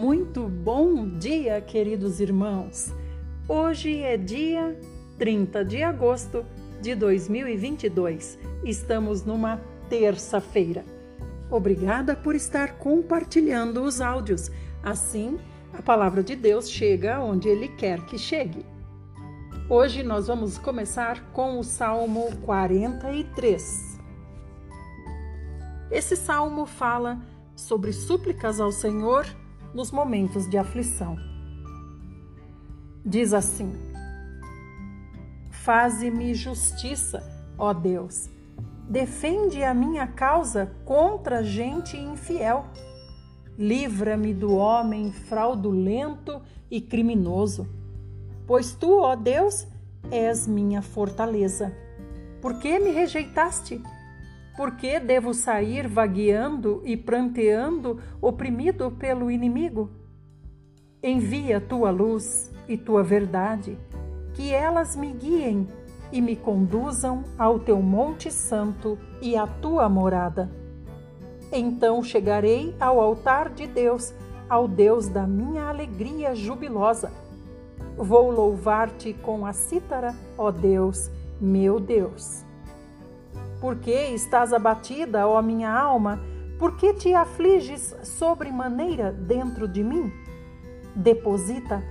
Muito bom dia, queridos irmãos. Hoje é dia 30 de agosto de 2022. Estamos numa terça-feira. Obrigada por estar compartilhando os áudios. Assim, a palavra de Deus chega onde Ele quer que chegue. Hoje nós vamos começar com o Salmo 43. Esse salmo fala sobre súplicas ao Senhor nos momentos de aflição. Diz assim: Faze-me justiça, ó Deus. Defende a minha causa contra gente infiel. Livra-me do homem fraudulento e criminoso. Pois tu, ó Deus, és minha fortaleza. Por que me rejeitaste? Por que devo sair vagueando e pranteando, oprimido pelo inimigo? Envia tua luz e tua verdade, que elas me guiem e me conduzam ao teu Monte Santo e à tua morada. Então chegarei ao altar de Deus, ao Deus da minha alegria jubilosa. Vou louvar-te com a cítara, ó Deus, meu Deus. Por que estás abatida, ó minha alma? Por que te afliges sobremaneira dentro de mim? Deposita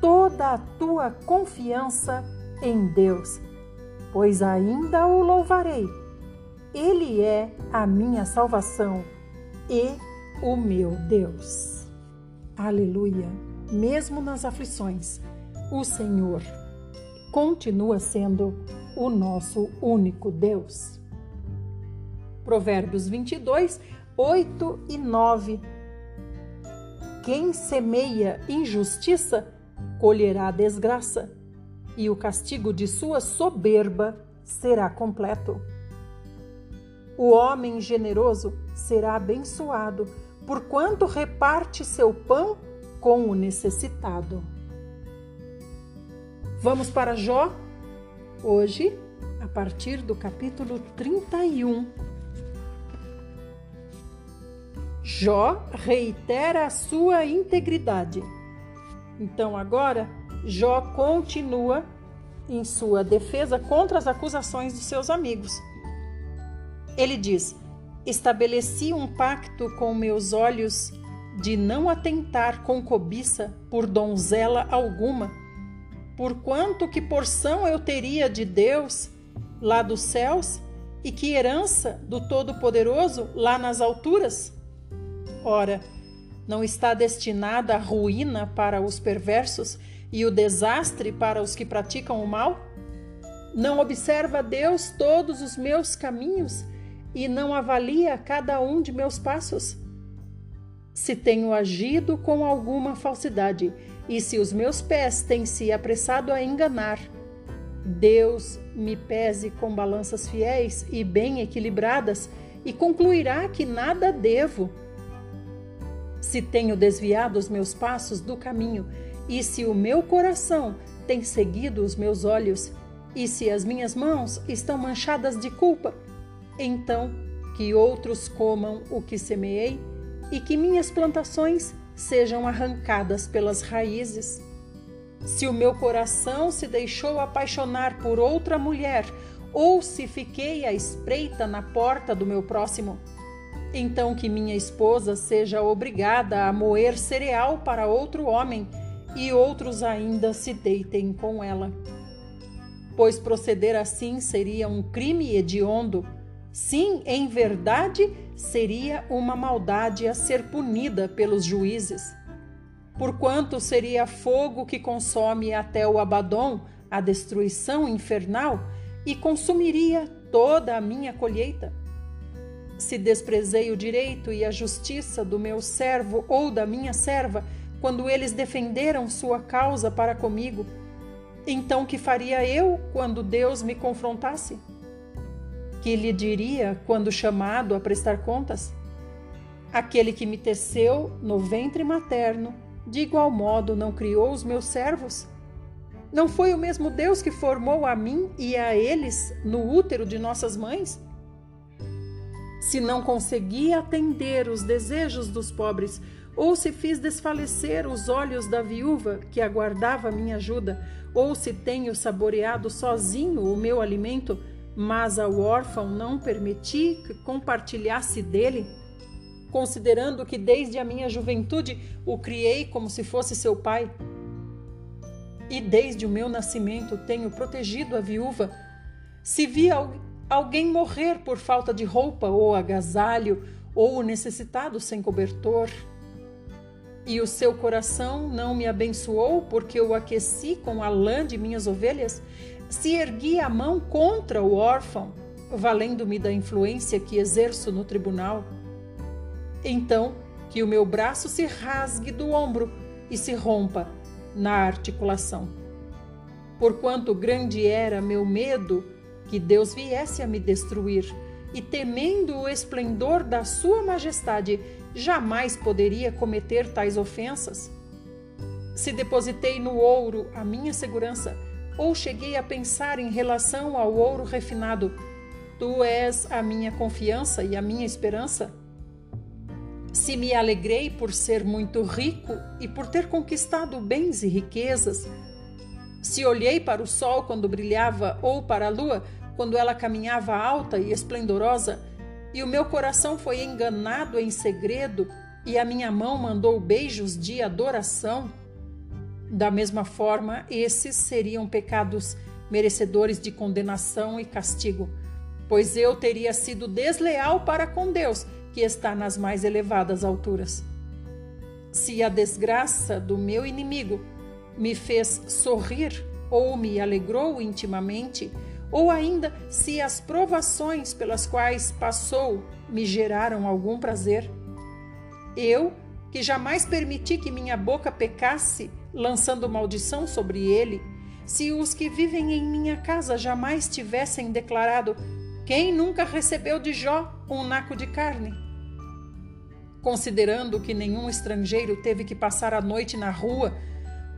toda a tua confiança em Deus, pois ainda o louvarei. Ele é a minha salvação e o meu Deus. Aleluia! Mesmo nas aflições, o Senhor continua sendo o nosso único Deus. Provérbios 22, 8 e 9. Quem semeia injustiça colherá desgraça, e o castigo de sua soberba será completo. O homem generoso será abençoado, porquanto reparte seu pão com o necessitado. Vamos para Jó? Hoje, a partir do capítulo 31. Jó reitera a sua integridade. Então agora Jó continua em sua defesa contra as acusações dos seus amigos. Ele diz: Estabeleci um pacto com meus olhos de não atentar com cobiça por donzela alguma, porquanto que porção eu teria de Deus lá dos céus e que herança do Todo-Poderoso lá nas alturas? Ora, não está destinada a ruína para os perversos e o desastre para os que praticam o mal? Não observa Deus todos os meus caminhos e não avalia cada um de meus passos? Se tenho agido com alguma falsidade e se os meus pés têm se apressado a enganar, Deus me pese com balanças fiéis e bem equilibradas e concluirá que nada devo se tenho desviado os meus passos do caminho, e se o meu coração tem seguido os meus olhos, e se as minhas mãos estão manchadas de culpa, então que outros comam o que semeei e que minhas plantações sejam arrancadas pelas raízes. Se o meu coração se deixou apaixonar por outra mulher, ou se fiquei à espreita na porta do meu próximo, então que minha esposa seja obrigada a moer cereal para outro homem e outros ainda se deitem com ela. Pois proceder assim seria um crime hediondo. Sim, em verdade, seria uma maldade a ser punida pelos juízes. Porquanto seria fogo que consome até o Abadom, a destruição infernal, e consumiria toda a minha colheita se desprezei o direito e a justiça do meu servo ou da minha serva, quando eles defenderam sua causa para comigo, então que faria eu quando Deus me confrontasse? Que lhe diria quando chamado a prestar contas? Aquele que me teceu no ventre materno, de igual modo não criou os meus servos? Não foi o mesmo Deus que formou a mim e a eles no útero de nossas mães? Se não consegui atender os desejos dos pobres, ou se fiz desfalecer os olhos da viúva que aguardava minha ajuda, ou se tenho saboreado sozinho o meu alimento, mas ao órfão não permiti que compartilhasse dele? Considerando que desde a minha juventude o criei como se fosse seu pai, e desde o meu nascimento tenho protegido a viúva, se vi alguém morrer por falta de roupa ou agasalho, ou o necessitado sem cobertor, e o seu coração não me abençoou porque eu aqueci com a lã de minhas ovelhas? Se ergui a mão contra o órfão, valendo-me da influência que exerço no tribunal? Então, que o meu braço se rasgue do ombro e se rompa na articulação. Porquanto grande era meu medo que Deus viesse a me destruir, e temendo o esplendor da Sua Majestade, jamais poderia cometer tais ofensas? Se depositei no ouro a minha segurança, ou cheguei a pensar em relação ao ouro refinado, tu és a minha confiança e a minha esperança? Se me alegrei por ser muito rico e por ter conquistado bens e riquezas, se olhei para o sol quando brilhava ou para a lua quando ela caminhava alta e esplendorosa, e o meu coração foi enganado em segredo, e a minha mão mandou beijos de adoração. Da mesma forma, esses seriam pecados merecedores de condenação e castigo, pois eu teria sido desleal para com Deus, que está nas mais elevadas alturas. Se a desgraça do meu inimigo me fez sorrir ou me alegrou intimamente, ou ainda se as provações pelas quais passou me geraram algum prazer. Eu, que jamais permiti que minha boca pecasse, lançando maldição sobre ele, se os que vivem em minha casa jamais tivessem declarado: Quem nunca recebeu de Jó um naco de carne? Considerando que nenhum estrangeiro teve que passar a noite na rua,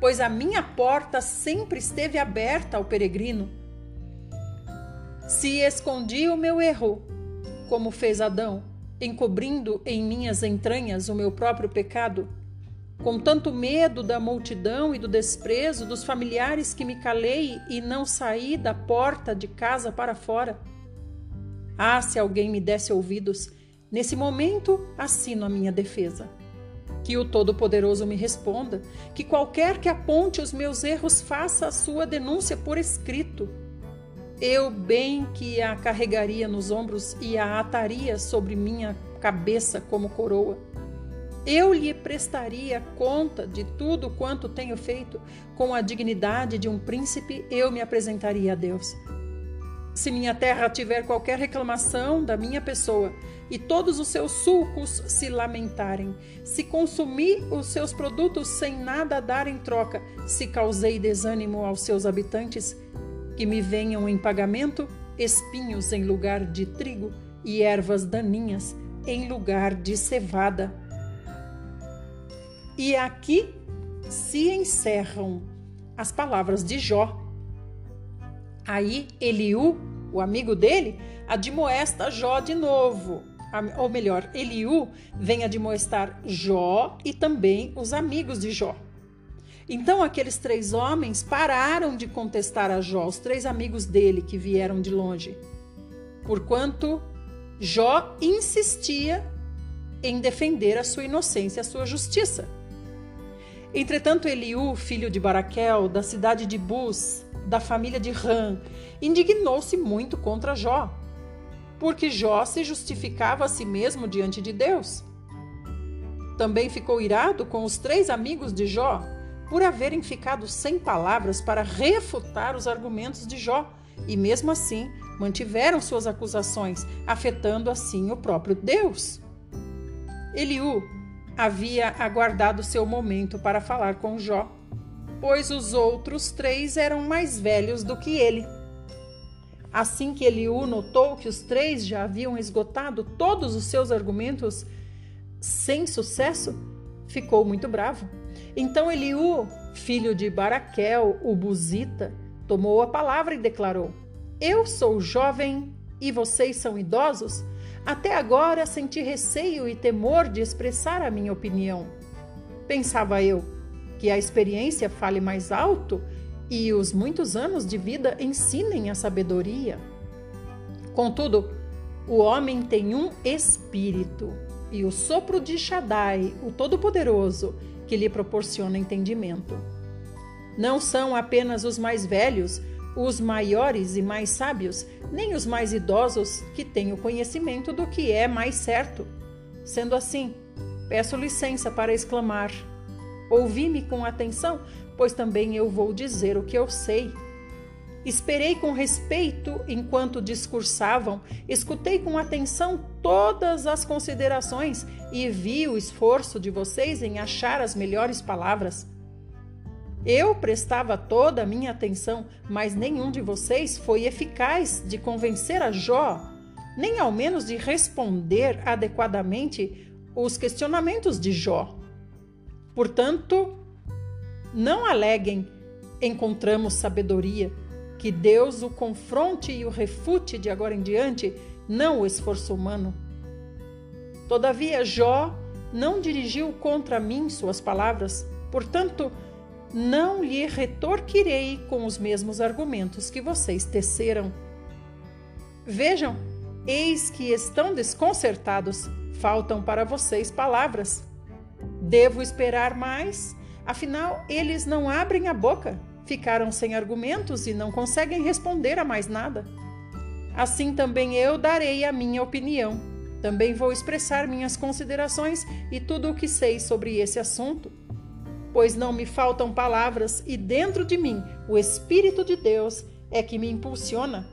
pois a minha porta sempre esteve aberta ao peregrino se escondi o meu erro, como fez Adão, encobrindo em minhas entranhas o meu próprio pecado, com tanto medo da multidão e do desprezo dos familiares que me calei e não saí da porta de casa para fora. Ah, se alguém me desse ouvidos, nesse momento assino a minha defesa. Que o Todo-Poderoso me responda, que qualquer que aponte os meus erros faça a sua denúncia por escrito eu bem que a carregaria nos ombros e a ataria sobre minha cabeça como coroa. Eu lhe prestaria conta de tudo quanto tenho feito, com a dignidade de um príncipe, eu me apresentaria a Deus. Se minha terra tiver qualquer reclamação da minha pessoa e todos os seus sulcos se lamentarem, se consumir os seus produtos sem nada dar em troca, se causei desânimo aos seus habitantes, que me venham em pagamento espinhos em lugar de trigo e ervas daninhas em lugar de cevada. E aqui se encerram as palavras de Jó. Aí Eliú, o amigo dele, admoesta Jó de novo. Ou melhor, Eliú vem admoestar Jó e também os amigos de Jó. Então aqueles três homens pararam de contestar a Jó, os três amigos dele que vieram de longe, porquanto Jó insistia em defender a sua inocência, a sua justiça. Entretanto, Eliú, filho de Baraquel, da cidade de Bus, da família de Ram, indignou-se muito contra Jó, porque Jó se justificava a si mesmo diante de Deus. Também ficou irado com os três amigos de Jó, por haverem ficado sem palavras para refutar os argumentos de Jó, e mesmo assim mantiveram suas acusações, afetando assim o próprio Deus. Eliú havia aguardado seu momento para falar com Jó, pois os outros três eram mais velhos do que ele. Assim que Eliú notou que os três já haviam esgotado todos os seus argumentos sem sucesso, ficou muito bravo então Eliú, filho de Baraquel, o Buzita, tomou a palavra e declarou: Eu sou jovem e vocês são idosos? Até agora senti receio e temor de expressar a minha opinião. pensava eu, que a experiência fale mais alto e os muitos anos de vida ensinem a sabedoria. Contudo, o homem tem um espírito e o sopro de Shaddai, o Todo-Poderoso, que lhe proporciona entendimento. Não são apenas os mais velhos, os maiores e mais sábios, nem os mais idosos que têm o conhecimento do que é mais certo. Sendo assim, peço licença para exclamar: Ouvi-me com atenção, pois também eu vou dizer o que eu sei. Esperei com respeito enquanto discursavam, escutei com atenção todas as considerações e vi o esforço de vocês em achar as melhores palavras. Eu prestava toda a minha atenção, mas nenhum de vocês foi eficaz de convencer a Jó, nem ao menos de responder adequadamente os questionamentos de Jó. Portanto, não aleguem encontramos sabedoria, que Deus o confronte e o refute de agora em diante, não o esforço humano. Todavia, Jó não dirigiu contra mim suas palavras, portanto, não lhe retorquirei com os mesmos argumentos que vocês teceram. Vejam, eis que estão desconcertados, faltam para vocês palavras. Devo esperar mais? Afinal, eles não abrem a boca, ficaram sem argumentos e não conseguem responder a mais nada. Assim também eu darei a minha opinião. Também vou expressar minhas considerações e tudo o que sei sobre esse assunto pois não me faltam palavras e dentro de mim o Espírito de Deus é que me impulsiona.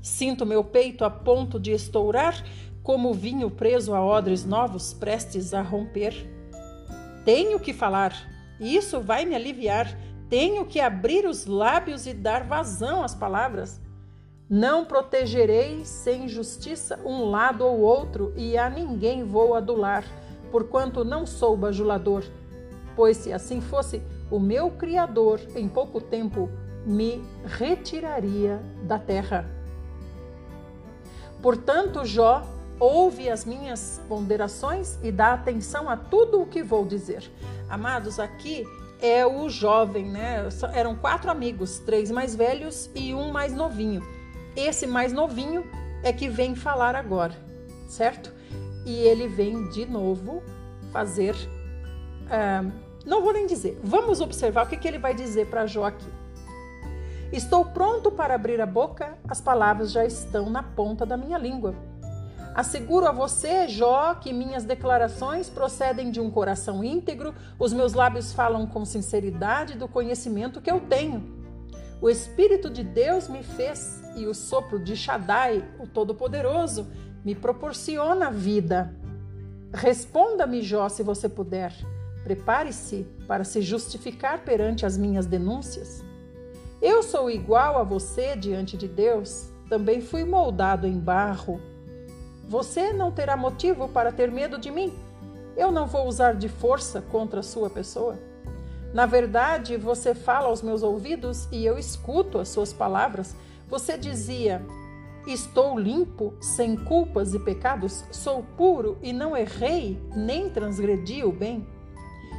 Sinto meu peito a ponto de estourar, como vinho preso a odres novos prestes a romper. Tenho que falar, isso vai me aliviar. Tenho que abrir os lábios e dar vazão às palavras. Não protegerei sem justiça um lado ou outro, e a ninguém vou adular, porquanto não sou bajulador pois se assim fosse, o meu Criador em pouco tempo me retiraria da terra. Portanto, Jó ouve as minhas ponderações e dá atenção a tudo o que vou dizer. Amados, aqui é o jovem, né? Eram quatro amigos, três mais velhos e um mais novinho. Esse mais novinho é que vem falar agora, certo? E ele vem de novo fazer uh, não vou nem dizer. Vamos observar o que, que ele vai dizer para Jó aqui. Estou pronto para abrir a boca, as palavras já estão na ponta da minha língua. Asseguro a você, Jó, que minhas declarações procedem de um coração íntegro, os meus lábios falam com sinceridade do conhecimento que eu tenho. O Espírito de Deus me fez e o sopro de Shaddai, o Todo-Poderoso, me proporciona vida. Responda-me, Jó, se você puder. Prepare-se para se justificar perante as minhas denúncias. Eu sou igual a você diante de Deus, também fui moldado em barro. Você não terá motivo para ter medo de mim. Eu não vou usar de força contra a sua pessoa. Na verdade, você fala aos meus ouvidos e eu escuto as suas palavras. Você dizia: Estou limpo, sem culpas e pecados, sou puro e não errei, nem transgredi o bem.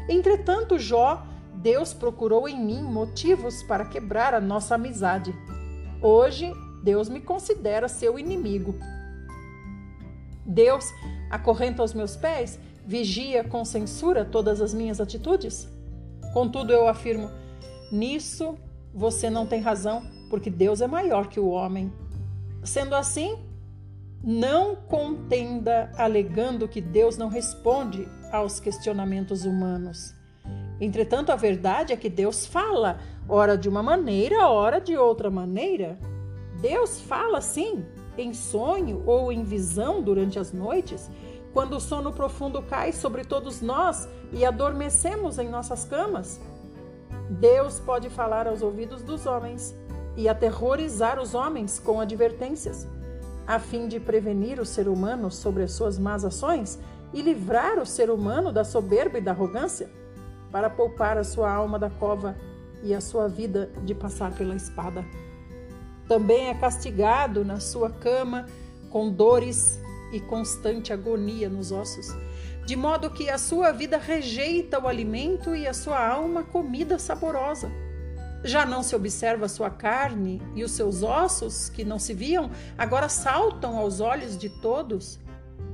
Entretanto, Jó, Deus procurou em mim motivos para quebrar a nossa amizade. Hoje, Deus me considera seu inimigo. Deus acorrenta aos meus pés, vigia com censura todas as minhas atitudes? Contudo, eu afirmo: nisso você não tem razão, porque Deus é maior que o homem. Sendo assim, não contenda alegando que Deus não responde aos questionamentos humanos. Entretanto, a verdade é que Deus fala, ora de uma maneira, ora de outra maneira. Deus fala sim, em sonho ou em visão durante as noites, quando o sono profundo cai sobre todos nós e adormecemos em nossas camas. Deus pode falar aos ouvidos dos homens e aterrorizar os homens com advertências a fim de prevenir o ser humano sobre as suas más ações e livrar o ser humano da soberba e da arrogância, para poupar a sua alma da cova e a sua vida de passar pela espada. Também é castigado na sua cama com dores e constante agonia nos ossos, de modo que a sua vida rejeita o alimento e a sua alma comida saborosa. Já não se observa a sua carne e os seus ossos, que não se viam, agora saltam aos olhos de todos.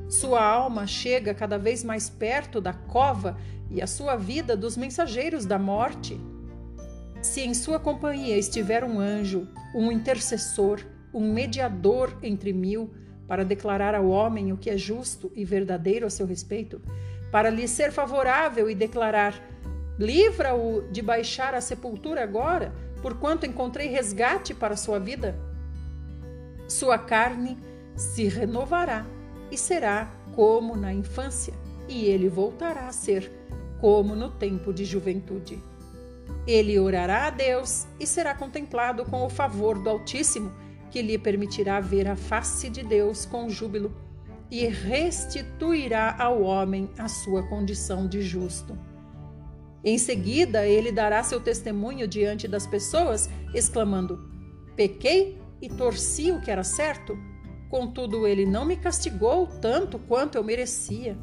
Sua alma chega cada vez mais perto da cova e a sua vida dos mensageiros da morte. Se em sua companhia estiver um anjo, um intercessor, um mediador entre mil, para declarar ao homem o que é justo e verdadeiro a seu respeito, para lhe ser favorável e declarar: livra-o de baixar a sepultura agora, porquanto encontrei resgate para sua vida. Sua carne se renovará e será como na infância, e ele voltará a ser como no tempo de juventude. Ele orará a Deus e será contemplado com o favor do Altíssimo, que lhe permitirá ver a face de Deus com júbilo e restituirá ao homem a sua condição de justo. Em seguida, ele dará seu testemunho diante das pessoas, exclamando: Pequei e torci o que era certo, contudo, ele não me castigou tanto quanto eu merecia.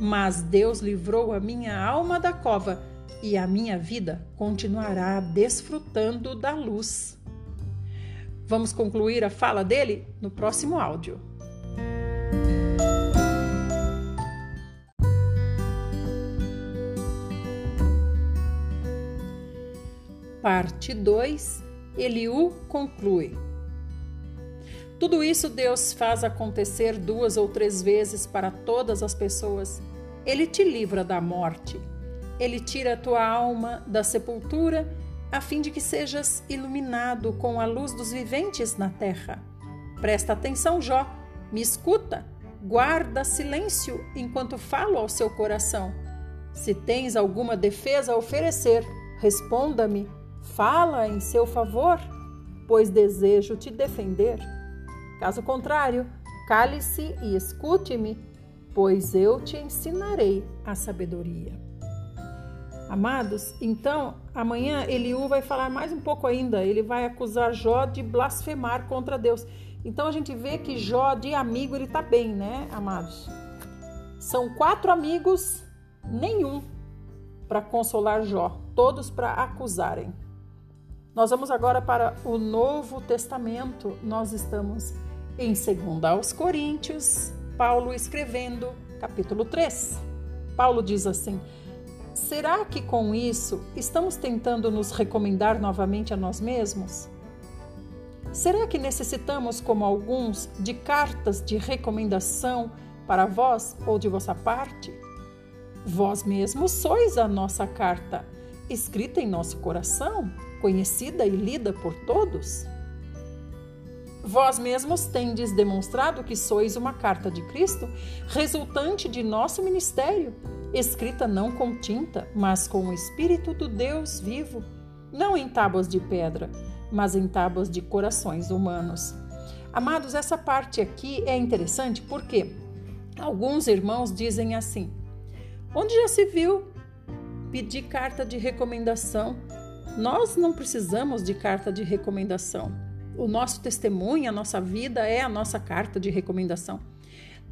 Mas Deus livrou a minha alma da cova e a minha vida continuará desfrutando da luz. Vamos concluir a fala dele no próximo áudio. Parte 2 Eliú conclui. Tudo isso Deus faz acontecer duas ou três vezes para todas as pessoas. Ele te livra da morte ele tira a tua alma da sepultura, a fim de que sejas iluminado com a luz dos viventes na terra. Presta atenção, Jó, me escuta, guarda silêncio enquanto falo ao seu coração. Se tens alguma defesa a oferecer, responda-me, fala em seu favor, pois desejo te defender. Caso contrário, cale-se e escute-me, pois eu te ensinarei a sabedoria. Amados, então amanhã Eliú vai falar mais um pouco ainda. Ele vai acusar Jó de blasfemar contra Deus. Então a gente vê que Jó, de amigo, ele tá bem, né, amados? São quatro amigos, nenhum para consolar Jó, todos para acusarem. Nós vamos agora para o Novo Testamento. Nós estamos em 2 aos Coríntios, Paulo escrevendo, capítulo 3. Paulo diz assim: Será que com isso estamos tentando nos recomendar novamente a nós mesmos? Será que necessitamos, como alguns, de cartas de recomendação para vós ou de vossa parte? Vós mesmos sois a nossa carta, escrita em nosso coração, conhecida e lida por todos? Vós mesmos tendes demonstrado que sois uma carta de Cristo, resultante de nosso ministério escrita não com tinta, mas com o Espírito do Deus vivo, não em tábuas de pedra, mas em tábuas de corações humanos. Amados, essa parte aqui é interessante porque alguns irmãos dizem assim: onde já se viu pedir carta de recomendação? Nós não precisamos de carta de recomendação. O nosso testemunho, a nossa vida é a nossa carta de recomendação.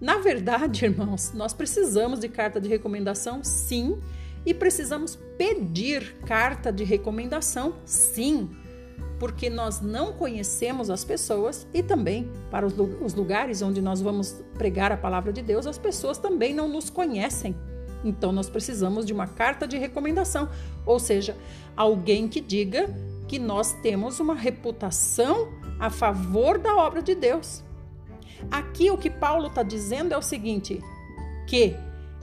Na verdade, irmãos, nós precisamos de carta de recomendação, sim, e precisamos pedir carta de recomendação, sim, porque nós não conhecemos as pessoas e também para os lugares onde nós vamos pregar a palavra de Deus, as pessoas também não nos conhecem. Então nós precisamos de uma carta de recomendação, ou seja, alguém que diga que nós temos uma reputação a favor da obra de Deus. Aqui o que Paulo está dizendo é o seguinte: que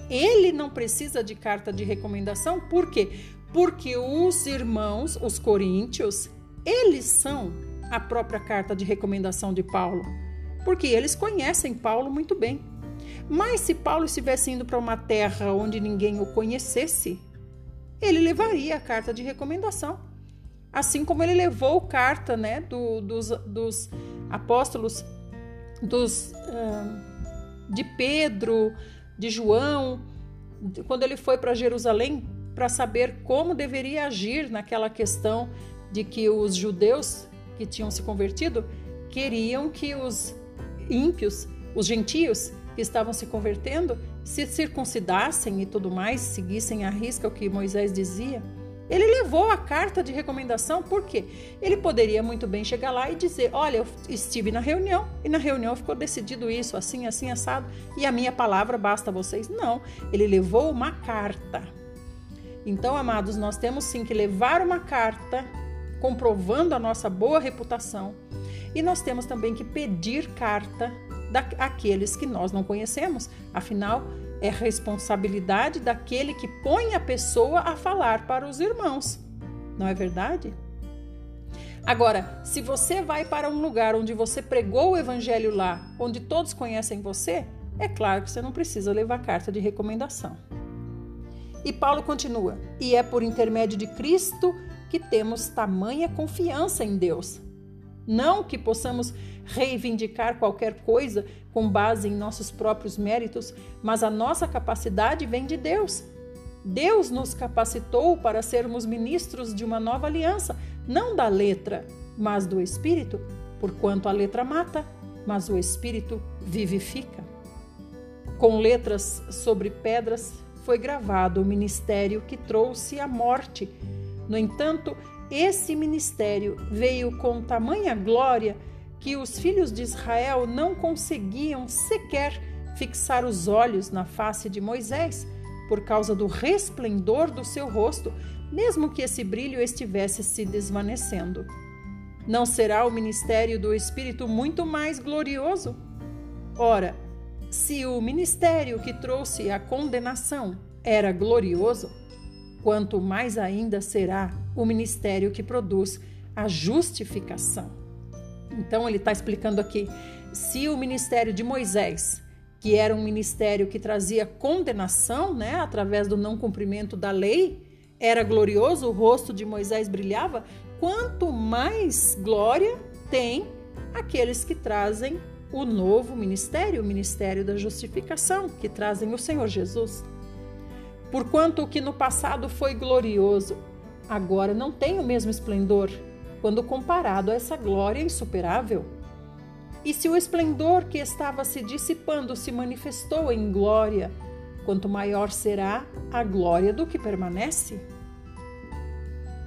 ele não precisa de carta de recomendação, por quê? Porque os irmãos, os coríntios, eles são a própria carta de recomendação de Paulo, porque eles conhecem Paulo muito bem. Mas se Paulo estivesse indo para uma terra onde ninguém o conhecesse, ele levaria a carta de recomendação. Assim como ele levou carta né, do, dos, dos apóstolos dos, uh, de Pedro, de João, quando ele foi para Jerusalém para saber como deveria agir naquela questão de que os judeus que tinham se convertido queriam que os ímpios os gentios que estavam se convertendo se circuncidassem e tudo mais, seguissem à risca o que Moisés dizia. Ele levou a carta de recomendação porque ele poderia muito bem chegar lá e dizer: Olha, eu estive na reunião e na reunião ficou decidido isso, assim, assim, assado, e a minha palavra basta a vocês. Não, ele levou uma carta. Então, amados, nós temos sim que levar uma carta comprovando a nossa boa reputação e nós temos também que pedir carta daqueles que nós não conhecemos. Afinal, é responsabilidade daquele que põe a pessoa a falar para os irmãos. Não é verdade? Agora, se você vai para um lugar onde você pregou o evangelho lá, onde todos conhecem você, é claro que você não precisa levar carta de recomendação. E Paulo continua: E é por intermédio de Cristo que temos tamanha confiança em Deus. Não que possamos reivindicar qualquer coisa com base em nossos próprios méritos, mas a nossa capacidade vem de Deus. Deus nos capacitou para sermos ministros de uma nova aliança, não da letra, mas do espírito, porquanto a letra mata, mas o espírito vivifica. Com letras sobre pedras foi gravado o ministério que trouxe a morte. No entanto, esse ministério veio com tamanha glória que os filhos de Israel não conseguiam sequer fixar os olhos na face de Moisés por causa do resplendor do seu rosto, mesmo que esse brilho estivesse se desvanecendo. Não será o ministério do Espírito muito mais glorioso? Ora, se o ministério que trouxe a condenação era glorioso, quanto mais ainda será o ministério que produz a justificação. Então ele está explicando aqui: se o ministério de Moisés, que era um ministério que trazia condenação, né, através do não cumprimento da lei, era glorioso, o rosto de Moisés brilhava, quanto mais glória tem aqueles que trazem o novo ministério, o ministério da justificação, que trazem o Senhor Jesus. Porquanto o que no passado foi glorioso, agora não tem o mesmo esplendor, quando comparado a essa glória insuperável? E se o esplendor que estava se dissipando se manifestou em glória, quanto maior será a glória do que permanece?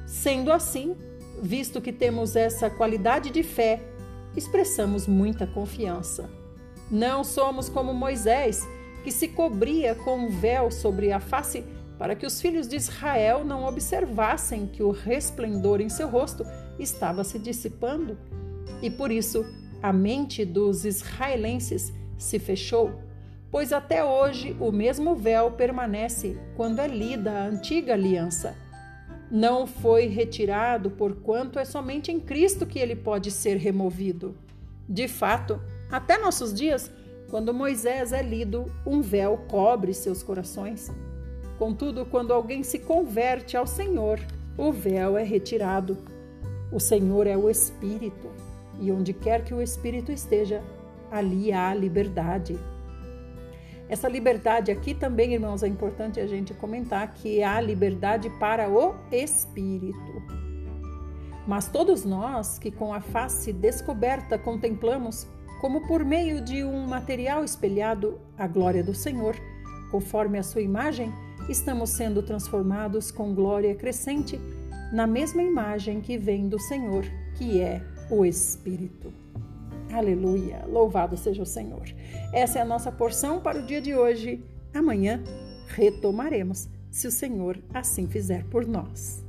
Sendo assim, visto que temos essa qualidade de fé, expressamos muita confiança. Não somos como Moisés, que se cobria com um véu sobre a face para que os filhos de Israel não observassem que o resplendor em seu rosto estava se dissipando e por isso a mente dos israelenses se fechou, pois até hoje o mesmo véu permanece quando é lida a antiga aliança. Não foi retirado, porquanto é somente em Cristo que ele pode ser removido. De fato, até nossos dias, quando Moisés é lido, um véu cobre seus corações. Contudo, quando alguém se converte ao Senhor, o véu é retirado. O Senhor é o Espírito, e onde quer que o Espírito esteja, ali há liberdade. Essa liberdade aqui também, irmãos, é importante a gente comentar que há liberdade para o Espírito. Mas todos nós que com a face descoberta contemplamos, como por meio de um material espelhado, a glória do Senhor, conforme a sua imagem, estamos sendo transformados com glória crescente na mesma imagem que vem do Senhor, que é o Espírito. Aleluia! Louvado seja o Senhor. Essa é a nossa porção para o dia de hoje. Amanhã retomaremos, se o Senhor assim fizer por nós.